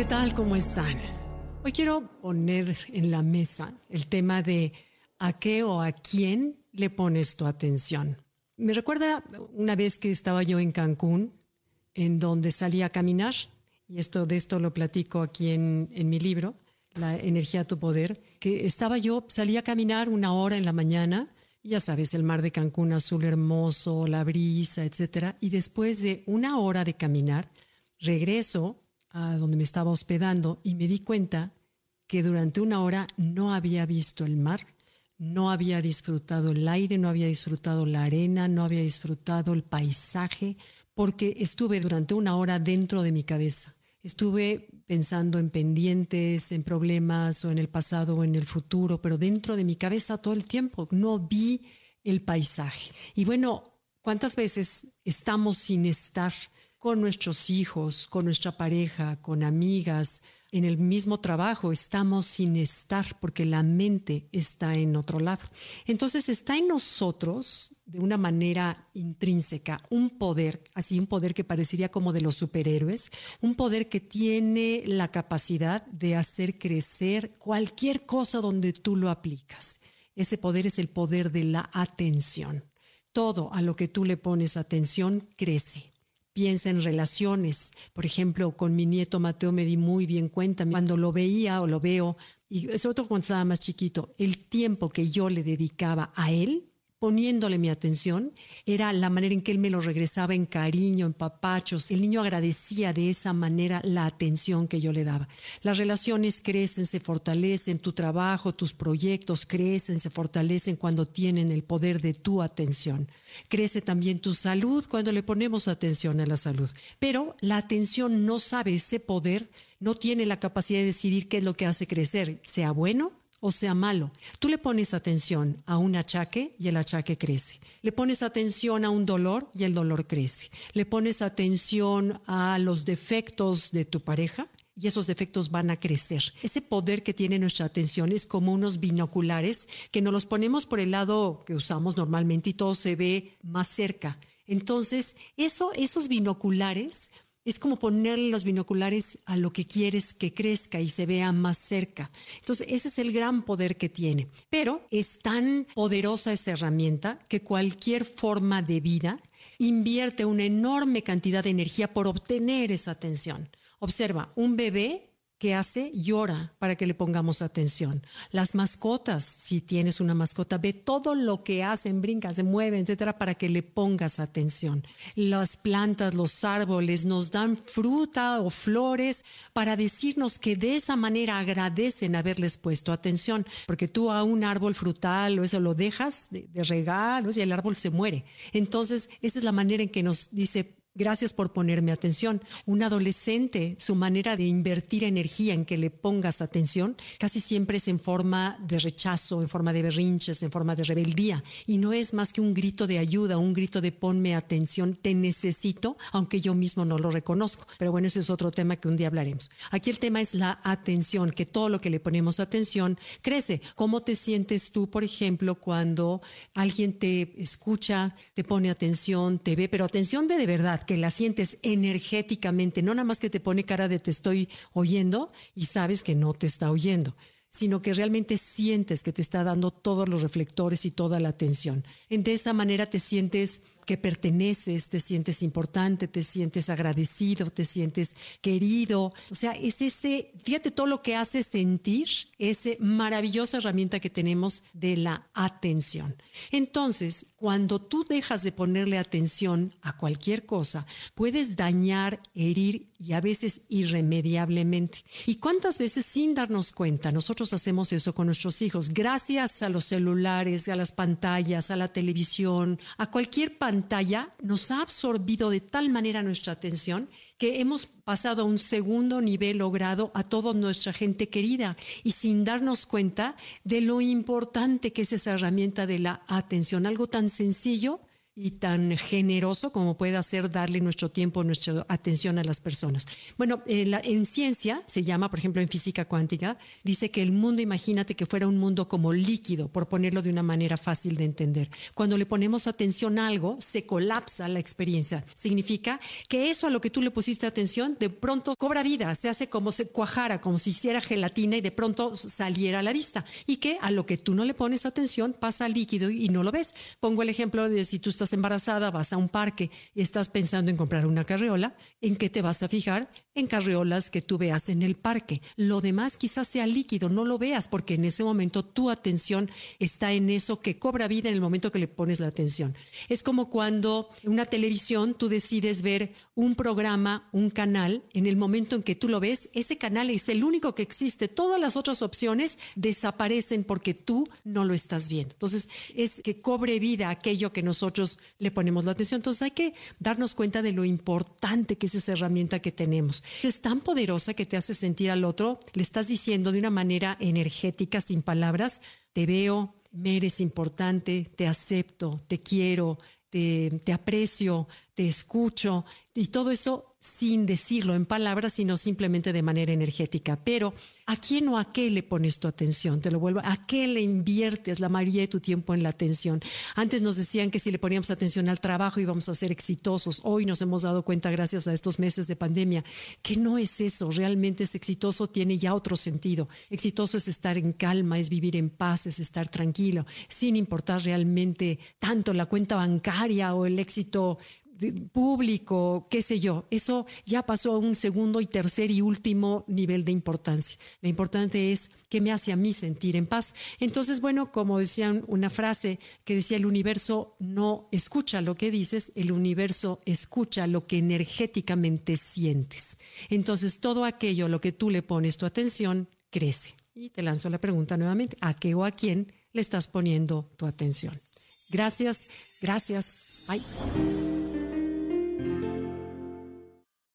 ¿qué tal? ¿Cómo están? Hoy quiero poner en la mesa el tema de a qué o a quién le pones tu atención. Me recuerda una vez que estaba yo en Cancún, en donde salí a caminar, y esto de esto lo platico aquí en, en mi libro, La energía a tu poder, que estaba yo, salí a caminar una hora en la mañana, ya sabes, el mar de Cancún azul hermoso, la brisa, etcétera, y después de una hora de caminar, regreso a donde me estaba hospedando y me di cuenta que durante una hora no había visto el mar, no había disfrutado el aire, no había disfrutado la arena, no había disfrutado el paisaje, porque estuve durante una hora dentro de mi cabeza. Estuve pensando en pendientes, en problemas o en el pasado o en el futuro, pero dentro de mi cabeza todo el tiempo. No vi el paisaje. Y bueno, ¿cuántas veces estamos sin estar? Con nuestros hijos, con nuestra pareja, con amigas, en el mismo trabajo, estamos sin estar porque la mente está en otro lado. Entonces está en nosotros, de una manera intrínseca, un poder, así un poder que parecería como de los superhéroes, un poder que tiene la capacidad de hacer crecer cualquier cosa donde tú lo aplicas. Ese poder es el poder de la atención. Todo a lo que tú le pones atención crece piensa en relaciones. Por ejemplo, con mi nieto Mateo me di muy bien cuenta cuando lo veía o lo veo, y es otro cuando estaba más chiquito, el tiempo que yo le dedicaba a él poniéndole mi atención, era la manera en que él me lo regresaba en cariño, en papachos. El niño agradecía de esa manera la atención que yo le daba. Las relaciones crecen, se fortalecen, tu trabajo, tus proyectos crecen, se fortalecen cuando tienen el poder de tu atención. Crece también tu salud cuando le ponemos atención a la salud. Pero la atención no sabe ese poder, no tiene la capacidad de decidir qué es lo que hace crecer, sea bueno o sea malo. Tú le pones atención a un achaque y el achaque crece. Le pones atención a un dolor y el dolor crece. Le pones atención a los defectos de tu pareja y esos defectos van a crecer. Ese poder que tiene nuestra atención es como unos binoculares que nos los ponemos por el lado que usamos normalmente y todo se ve más cerca. Entonces, eso, esos binoculares es como ponerle los binoculares a lo que quieres que crezca y se vea más cerca. Entonces, ese es el gran poder que tiene. Pero es tan poderosa esa herramienta que cualquier forma de vida invierte una enorme cantidad de energía por obtener esa atención. Observa, un bebé ¿Qué hace? Llora para que le pongamos atención. Las mascotas, si tienes una mascota, ve todo lo que hacen, brincan, se mueven, etcétera, para que le pongas atención. Las plantas, los árboles nos dan fruta o flores para decirnos que de esa manera agradecen haberles puesto atención, porque tú a un árbol frutal o eso lo dejas de, de regar y el árbol se muere. Entonces, esa es la manera en que nos dice, Gracias por ponerme atención. Un adolescente, su manera de invertir energía en que le pongas atención, casi siempre es en forma de rechazo, en forma de berrinches, en forma de rebeldía. Y no es más que un grito de ayuda, un grito de ponme atención, te necesito, aunque yo mismo no lo reconozco. Pero bueno, ese es otro tema que un día hablaremos. Aquí el tema es la atención, que todo lo que le ponemos atención crece. ¿Cómo te sientes tú, por ejemplo, cuando alguien te escucha, te pone atención, te ve, pero atención de de verdad? Que la sientes energéticamente, no nada más que te pone cara de te estoy oyendo y sabes que no te está oyendo sino que realmente sientes que te está dando todos los reflectores y toda la atención. De esa manera te sientes que perteneces, te sientes importante, te sientes agradecido, te sientes querido. O sea, es ese, fíjate todo lo que hace sentir, esa maravillosa herramienta que tenemos de la atención. Entonces, cuando tú dejas de ponerle atención a cualquier cosa, puedes dañar, herir y a veces irremediablemente. ¿Y cuántas veces sin darnos cuenta nosotros hacemos eso con nuestros hijos? Gracias a los celulares, a las pantallas, a la televisión, a cualquier pantalla pantalla nos ha absorbido de tal manera nuestra atención que hemos pasado a un segundo nivel logrado a toda nuestra gente querida y sin darnos cuenta de lo importante que es esa herramienta de la atención, algo tan sencillo y tan generoso como puede ser darle nuestro tiempo, nuestra atención a las personas. Bueno, en, en, ciencia se llama, por ejemplo, en física cuántica, dice que el mundo, imagínate que fuera un mundo como líquido, por ponerlo de una manera fácil de entender. Cuando le ponemos atención a algo, se colapsa la experiencia. Significa que eso a lo que tú le pusiste atención, de pronto cobra vida, se hace como se cuajara, como si hiciera gelatina y de pronto saliera a la vista. Y que a lo que tú no le pones atención pasa líquido y no lo ves. Pongo el ejemplo de si tú estás embarazada, vas a un parque y estás pensando en comprar una carriola, ¿en qué te vas a fijar? En carriolas que tú veas en el parque. Lo demás quizás sea líquido, no lo veas porque en ese momento tu atención está en eso que cobra vida en el momento que le pones la atención. Es como cuando en una televisión tú decides ver un programa, un canal, en el momento en que tú lo ves, ese canal es el único que existe. Todas las otras opciones desaparecen porque tú no lo estás viendo. Entonces, es que cobre vida aquello que nosotros le ponemos la atención. Entonces, hay que darnos cuenta de lo importante que es esa herramienta que tenemos. Es tan poderosa que te hace sentir al otro, le estás diciendo de una manera energética, sin palabras, te veo, me eres importante, te acepto, te quiero, te, te aprecio, te escucho. Y todo eso sin decirlo en palabras, sino simplemente de manera energética. Pero ¿a quién o a qué le pones tu atención? Te lo vuelvo, ¿a qué le inviertes la mayoría de tu tiempo en la atención? Antes nos decían que si le poníamos atención al trabajo íbamos a ser exitosos. Hoy nos hemos dado cuenta, gracias a estos meses de pandemia, que no es eso. Realmente es exitoso, tiene ya otro sentido. Exitoso es estar en calma, es vivir en paz, es estar tranquilo, sin importar realmente tanto la cuenta bancaria o el éxito público, qué sé yo, eso ya pasó a un segundo y tercer y último nivel de importancia. Lo importante es qué me hace a mí sentir en paz. Entonces, bueno, como decían una frase que decía, el universo no escucha lo que dices, el universo escucha lo que energéticamente sientes. Entonces, todo aquello a lo que tú le pones tu atención crece. Y te lanzo la pregunta nuevamente, ¿a qué o a quién le estás poniendo tu atención? Gracias, gracias. Bye.